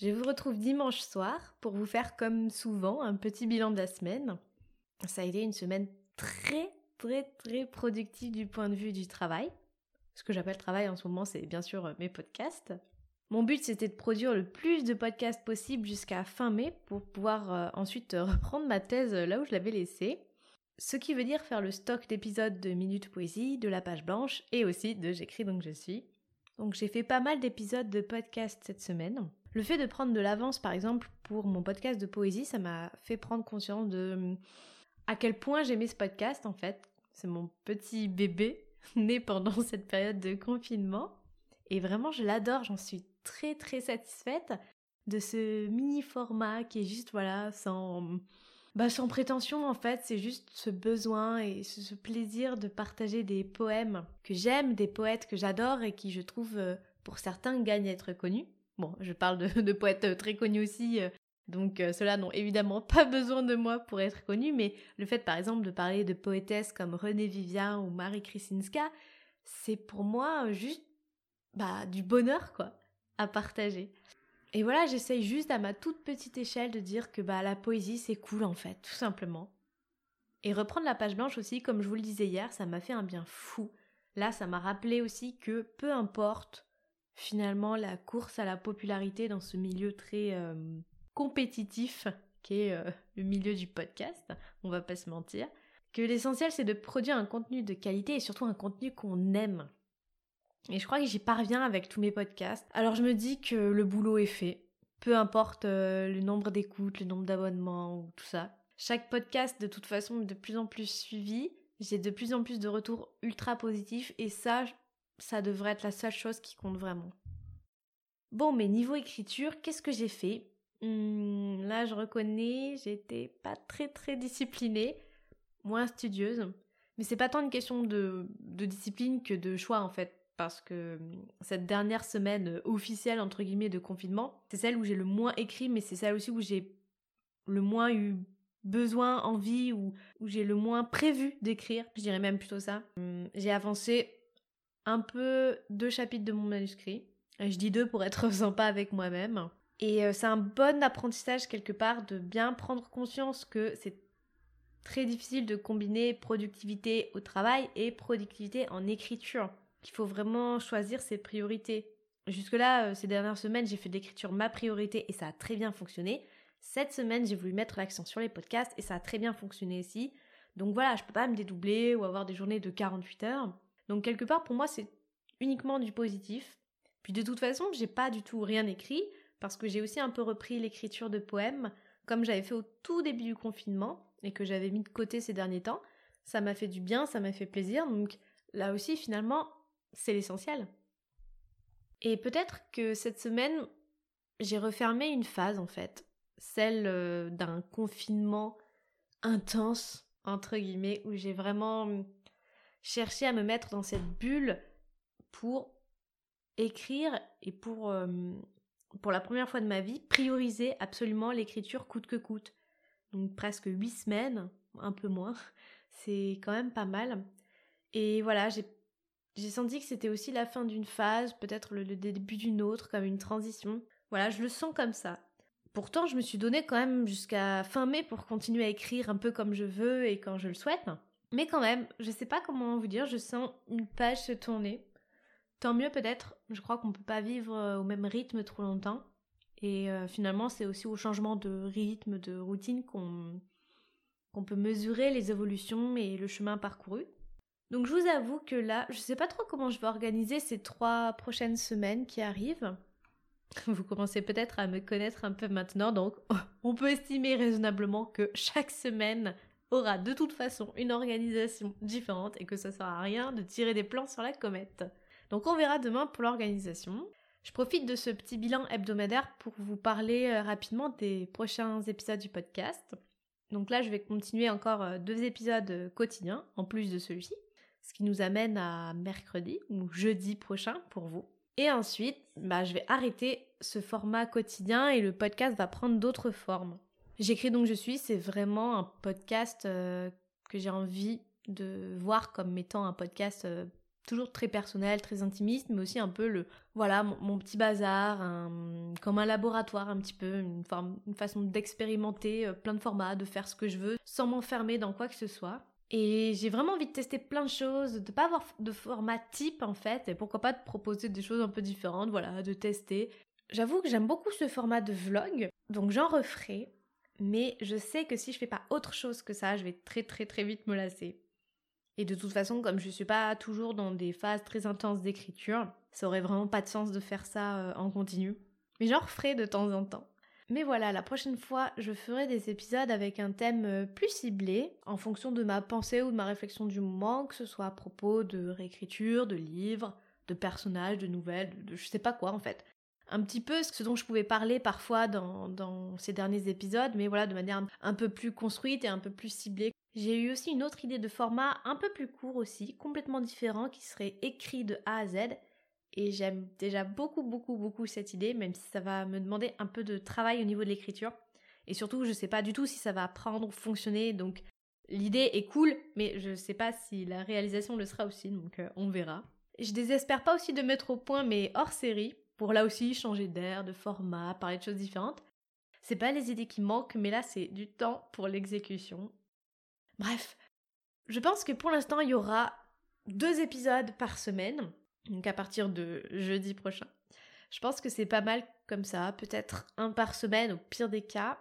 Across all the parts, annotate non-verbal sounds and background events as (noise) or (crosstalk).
Je vous retrouve dimanche soir pour vous faire comme souvent un petit bilan de la semaine. Ça a été une semaine très très très productive du point de vue du travail. Ce que j'appelle travail en ce moment, c'est bien sûr mes podcasts. Mon but, c'était de produire le plus de podcasts possible jusqu'à fin mai pour pouvoir euh, ensuite (laughs) reprendre ma thèse là où je l'avais laissée. Ce qui veut dire faire le stock d'épisodes de Minute Poésie, de la page blanche et aussi de J'écris donc je suis. Donc j'ai fait pas mal d'épisodes de podcasts cette semaine. Le fait de prendre de l'avance, par exemple, pour mon podcast de poésie, ça m'a fait prendre conscience de à quel point j'aimais ce podcast, en fait. C'est mon petit bébé (laughs) né pendant (laughs) cette période de confinement. Et vraiment, je l'adore, j'en suis très très satisfaite de ce mini format qui est juste, voilà, sans, bah, sans prétention en fait, c'est juste ce besoin et ce, plaisir de partager des poèmes que j'aime, des poètes que j'adore et qui je trouve, euh, pour certains, gagnent à être connus. Je parle (laughs) de, poètes euh, très connus aussi, euh, donc euh, ceux-là n'ont évidemment pas besoin de moi pour être connus, mais le fait par exemple de parler de poétesses comme René Vivien ou Marie Krisinska, c'est pour moi juste bah, du bonheur quoi à partager. Et voilà, j'essaye juste à ma toute petite échelle de dire que bah la poésie c'est cool en fait, tout simplement. Et reprendre la page blanche aussi, comme je vous le disais hier, ça m'a fait un bien fou. Là, ça m'a rappelé aussi que peu importe finalement la course à la popularité dans ce milieu très euh, compétitif qu'est euh, le milieu du podcast, on va pas se mentir, que l'essentiel c'est de produire un contenu de qualité et surtout un contenu qu'on aime. Et je crois que j'y parviens avec tous mes podcasts. Alors je me dis que le boulot est fait, peu importe euh, le nombre d'écoutes, le nombre d'abonnements ou tout ça. Chaque podcast de toute façon est de plus en plus suivi, j'ai de plus en plus de retours ultra positifs et ça ça devrait être la seule chose qui compte vraiment. Bon, mais niveau écriture, qu'est-ce que j'ai fait? Hmm, Là, je reconnais, j'étais pas très très disciplinée, moins studieuse. Mais c'est pas tant une question de, discipline que de choix en fait. Parce que hmm, cette dernière semaine officielle, entre guillemets, de confinement, c'est celle où j'ai le moins écrit, mais c'est celle aussi où j'ai le moins eu besoin, envie, ou où j'ai le moins prévu d'écrire. Je dirais même plutôt ça. Hmm, j'ai avancé un peu deux chapitres de mon manuscrit. Je dis deux pour être (laughs) sympa avec moi-même. Et euh, c'est un bon apprentissage quelque part de bien prendre conscience que c'est très difficile de combiner productivité au travail et productivité en écriture. Qu'il faut vraiment choisir ses priorités. Jusque-là, euh, ces dernières semaines, j'ai fait de l'écriture ma priorité et ça a très bien fonctionné. Cette semaine, j'ai voulu mettre l'accent sur les podcasts et ça a très bien fonctionné aussi. Donc voilà, je peux pas me dédoubler ou avoir des journées de 48 heures. Donc quelque part pour moi c'est uniquement du positif. Puis de toute façon, j'ai pas du tout rien écrit parce que j'ai aussi un peu repris l'écriture de poèmes comme j'avais fait au tout début du confinement et que j'avais mis de côté ces derniers temps. Ça m'a fait du bien, ça m'a fait plaisir. Donc là aussi finalement, c'est l'essentiel. Et peut-être que cette semaine, j'ai refermé une phase en fait, celle euh, d'un confinement intense entre guillemets où j'ai vraiment chercher à me mettre dans cette bulle pour écrire et pour, euh, pour la première fois de ma vie, prioriser absolument l'écriture coûte que coûte. Donc presque huit semaines, un peu moins, (laughs) c'est quand même pas mal. Et voilà, j'ai j'ai senti que c'était aussi la fin d'une phase, peut-être le, le, début d'une autre, comme une transition. Voilà, je le sens comme ça. Pourtant, je me suis donné quand même jusqu'à fin mai pour continuer à écrire un peu comme je veux et quand je le souhaite. Mais quand même, je sais pas comment vous dire, je sens une page se tourner. Tant mieux peut-être, je crois qu'on peut pas vivre euh, au même rythme trop longtemps. Et euh, finalement, c'est aussi au changement de rythme, de routine qu'on peut mesurer les évolutions et le chemin parcouru. Donc je vous avoue que là, je sais pas trop comment je vais organiser ces trois prochaines semaines qui arrivent. (laughs) Vous commencez peut-être à me connaître un peu maintenant, donc (laughs) on peut estimer raisonnablement que chaque semaine aura de toute façon une organisation différente et que ça sert à rien de tirer des plans sur la comète. Donc on verra demain pour l'organisation. Je profite de ce petit bilan hebdomadaire pour vous parler euh, rapidement des prochains épisodes du podcast. Donc là, je vais continuer encore euh, deux épisodes euh, quotidiens en plus de celui-ci, ce qui nous amène à mercredi ou jeudi prochain pour vous. Et ensuite, bah, je vais arrêter ce format quotidien et le podcast va prendre d'autres formes. J'écris donc je suis, c'est vraiment un podcast que j'ai envie de voir comme étant un podcast toujours très personnel, très intimiste, mais aussi un peu le, voilà, mon, petit bazar, comme un laboratoire un petit peu, une, forme, une façon d'expérimenter euh, plein de formats, de faire ce que je veux, sans m'enfermer dans quoi que ce soit. Et j'ai vraiment envie de tester plein de choses, de pas avoir de format type en fait, et pourquoi pas de proposer des choses un peu différentes, voilà, de tester. J'avoue que j'aime beaucoup ce format de vlog, donc j'en referai, mais je sais que si je fais pas autre chose que ça, je vais très très très vite me lasser. Et de toute façon, comme je suis pas toujours dans des phases très intenses d'écriture, ça aurait vraiment pas de sens de faire ça euh, en continu. Mais j'en referai de temps en temps. Mais voilà, la prochaine fois, je ferai des épisodes avec un thème euh, plus ciblé, en fonction de ma pensée ou de ma réflexion du moment, que ce soit à propos de réécriture, de livres, de personnages, de nouvelles, de, je sais pas quoi en fait. Un petit peu ce dont je pouvais parler parfois dans, ces derniers épisodes, mais voilà, de manière un peu plus construite et un peu plus ciblée. J'ai eu aussi une autre idée de format un peu plus court aussi, complètement différent, qui serait écrit de A à Z. Et j'aime déjà beaucoup, beaucoup, beaucoup cette idée, même si ça va me demander un peu de travail au niveau de l'écriture. Et surtout, je sais pas du tout si ça va prendre ou fonctionner, donc l'idée est cool, mais je sais pas si la réalisation le sera aussi, donc euh, on verra. Je désespère pas aussi de mettre au point mes hors série pour là aussi changer d'air, de format, parler de choses différentes. C'est pas les idées qui manquent, mais là c'est du temps pour l'exécution. Bref, je pense que pour l'instant, il y aura deux épisodes par semaine, donc à partir de jeudi prochain. Je pense que c'est pas mal comme ça, peut-être un par semaine au pire des cas.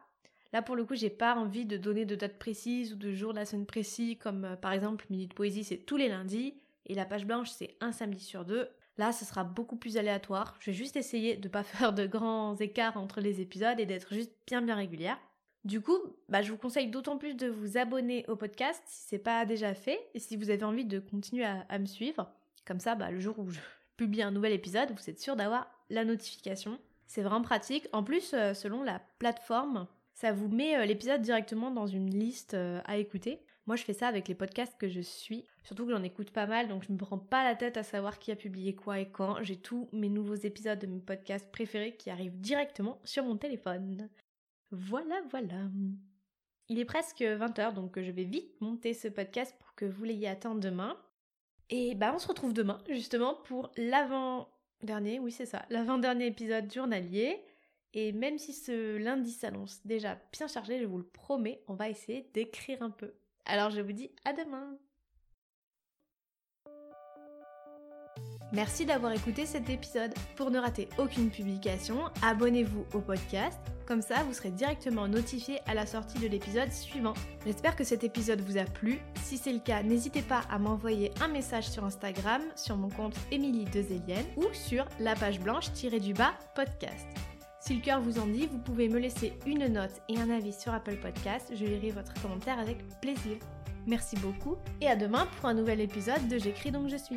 Là pour le coup, j'ai pas envie de donner de date précise ou de jour de la semaine précis, comme euh, par exemple Minute Poésie, c'est tous les lundis, et la page blanche, c'est un samedi sur deux. Là, ce sera beaucoup plus aléatoire. Je vais juste essayer de pas (laughs) faire de grands écarts entre les épisodes et d'être juste bien bien régulière. Du coup, bah, je vous conseille d'autant plus de vous abonner au podcast si c'est pas déjà fait et si vous avez envie de continuer à, me suivre. Comme ça, bah, le jour où je (laughs) publie un nouvel épisode, vous êtes sûr d'avoir la notification. C'est vraiment pratique. En plus, euh, selon la plateforme, ça vous met euh, l'épisode directement dans une liste euh, à écouter. Moi, je fais ça avec les podcasts que je suis. Surtout que j'en écoute pas mal, donc je me prends pas la tête à savoir qui a publié quoi et quand. J'ai tous mes nouveaux épisodes de mes podcasts préférés qui arrivent directement sur mon téléphone. Voilà, voilà. Il est presque 20h, donc je vais vite monter ce podcast pour que vous l'ayez atteint demain. Et bah on se retrouve demain, justement, pour l'avant-dernier, oui c'est ça, l'avant-dernier épisode journalier. Et même si ce lundi s'annonce déjà bien chargé, je vous le promets, on va essayer d'écrire un peu. Alors je vous dis à demain Merci d'avoir écouté cet épisode. Pour ne rater aucune publication, abonnez-vous au podcast. Comme ça, vous serez directement notifié à la sortie de l'épisode suivant. J'espère que cet épisode vous a plu. Si c'est le cas, n'hésitez pas à m'envoyer un message sur Instagram, sur mon compte Émilie Dezelienne ou sur la page blanche-du-bas podcast. Si le cœur vous en dit, vous pouvez me laisser une note et un avis sur Apple Podcast. Je lirai votre commentaire avec plaisir. Merci beaucoup et à demain pour un nouvel épisode de J'écris donc je suis.